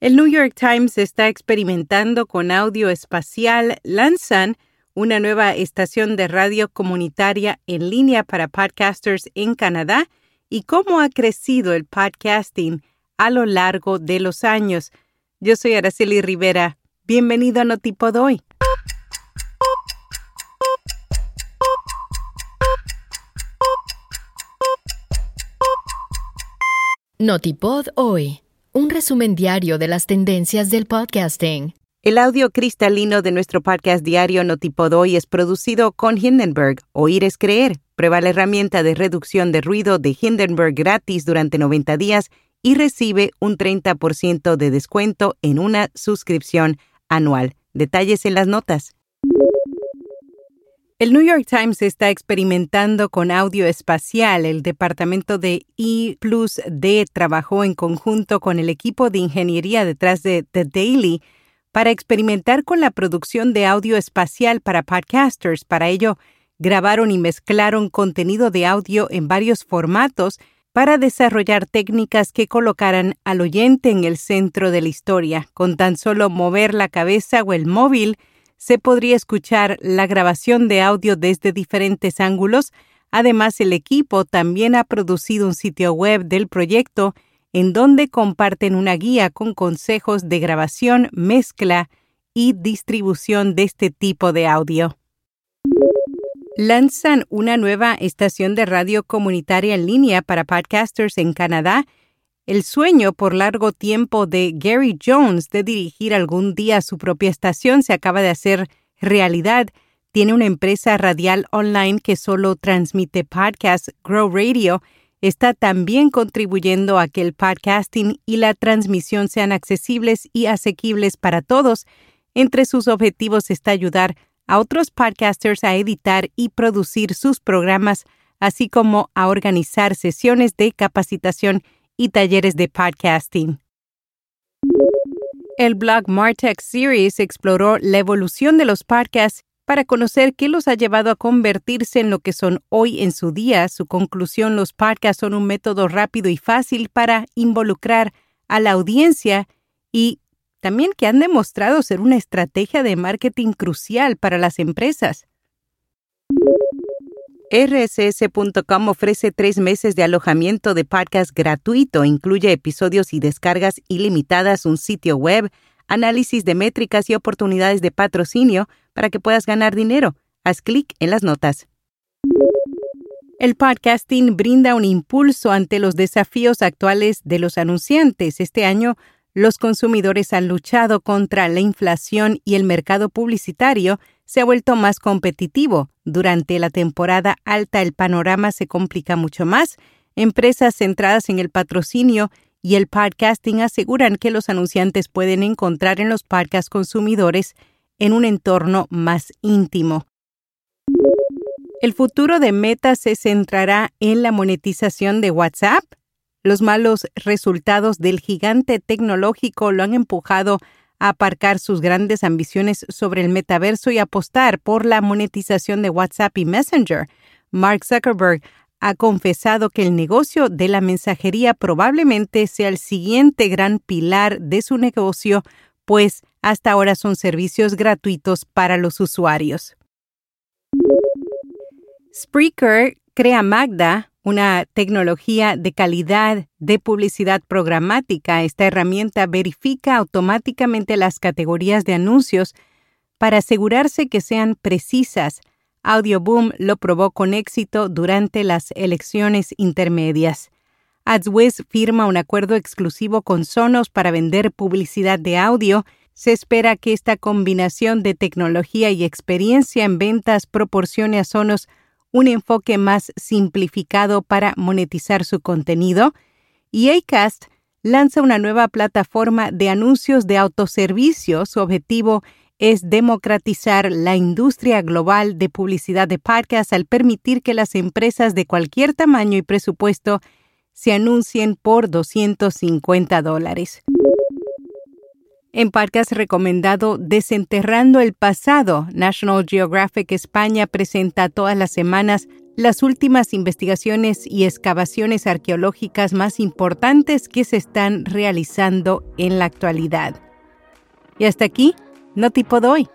El New York Times está experimentando con audio espacial. Lanzan una nueva estación de radio comunitaria en línea para podcasters en Canadá y cómo ha crecido el podcasting a lo largo de los años. Yo soy Araceli Rivera. Bienvenido a Notipod hoy. Notipod hoy un resumen diario de las tendencias del podcasting. El audio cristalino de nuestro podcast diario Notipodoy es producido con Hindenburg. Oír es creer. Prueba la herramienta de reducción de ruido de Hindenburg gratis durante 90 días y recibe un 30% de descuento en una suscripción anual. Detalles en las notas. El New York Times está experimentando con audio espacial. El departamento de E Plus D trabajó en conjunto con el equipo de ingeniería detrás de The Daily para experimentar con la producción de audio espacial para podcasters. Para ello, grabaron y mezclaron contenido de audio en varios formatos para desarrollar técnicas que colocaran al oyente en el centro de la historia. Con tan solo mover la cabeza o el móvil, se podría escuchar la grabación de audio desde diferentes ángulos. Además, el equipo también ha producido un sitio web del proyecto en donde comparten una guía con consejos de grabación, mezcla y distribución de este tipo de audio. Lanzan una nueva estación de radio comunitaria en línea para podcasters en Canadá el sueño por largo tiempo de Gary Jones de dirigir algún día su propia estación se acaba de hacer realidad. Tiene una empresa radial online que solo transmite podcasts, Grow Radio. Está también contribuyendo a que el podcasting y la transmisión sean accesibles y asequibles para todos. Entre sus objetivos está ayudar a otros podcasters a editar y producir sus programas, así como a organizar sesiones de capacitación y talleres de podcasting. El blog Martech Series exploró la evolución de los podcasts para conocer qué los ha llevado a convertirse en lo que son hoy en su día. Su conclusión, los podcasts son un método rápido y fácil para involucrar a la audiencia y también que han demostrado ser una estrategia de marketing crucial para las empresas. RSS.com ofrece tres meses de alojamiento de podcast gratuito. Incluye episodios y descargas ilimitadas, un sitio web, análisis de métricas y oportunidades de patrocinio para que puedas ganar dinero. Haz clic en las notas. El podcasting brinda un impulso ante los desafíos actuales de los anunciantes. Este año, los consumidores han luchado contra la inflación y el mercado publicitario se ha vuelto más competitivo. Durante la temporada alta el panorama se complica mucho más. Empresas centradas en el patrocinio y el podcasting aseguran que los anunciantes pueden encontrar en los podcasts consumidores en un entorno más íntimo. El futuro de Meta se centrará en la monetización de WhatsApp. Los malos resultados del gigante tecnológico lo han empujado aparcar sus grandes ambiciones sobre el metaverso y apostar por la monetización de WhatsApp y Messenger. Mark Zuckerberg ha confesado que el negocio de la mensajería probablemente sea el siguiente gran pilar de su negocio, pues hasta ahora son servicios gratuitos para los usuarios. Spreaker crea Magda, una tecnología de calidad de publicidad programática. Esta herramienta verifica automáticamente las categorías de anuncios para asegurarse que sean precisas. Audioboom lo probó con éxito durante las elecciones intermedias. AdsWiz firma un acuerdo exclusivo con Sonos para vender publicidad de audio. Se espera que esta combinación de tecnología y experiencia en ventas proporcione a Sonos un enfoque más simplificado para monetizar su contenido, y Acast lanza una nueva plataforma de anuncios de autoservicio. Su objetivo es democratizar la industria global de publicidad de podcast al permitir que las empresas de cualquier tamaño y presupuesto se anuncien por 250 dólares. En podcast recomendado Desenterrando el pasado, National Geographic España presenta todas las semanas las últimas investigaciones y excavaciones arqueológicas más importantes que se están realizando en la actualidad. Y hasta aquí, no tipo doy.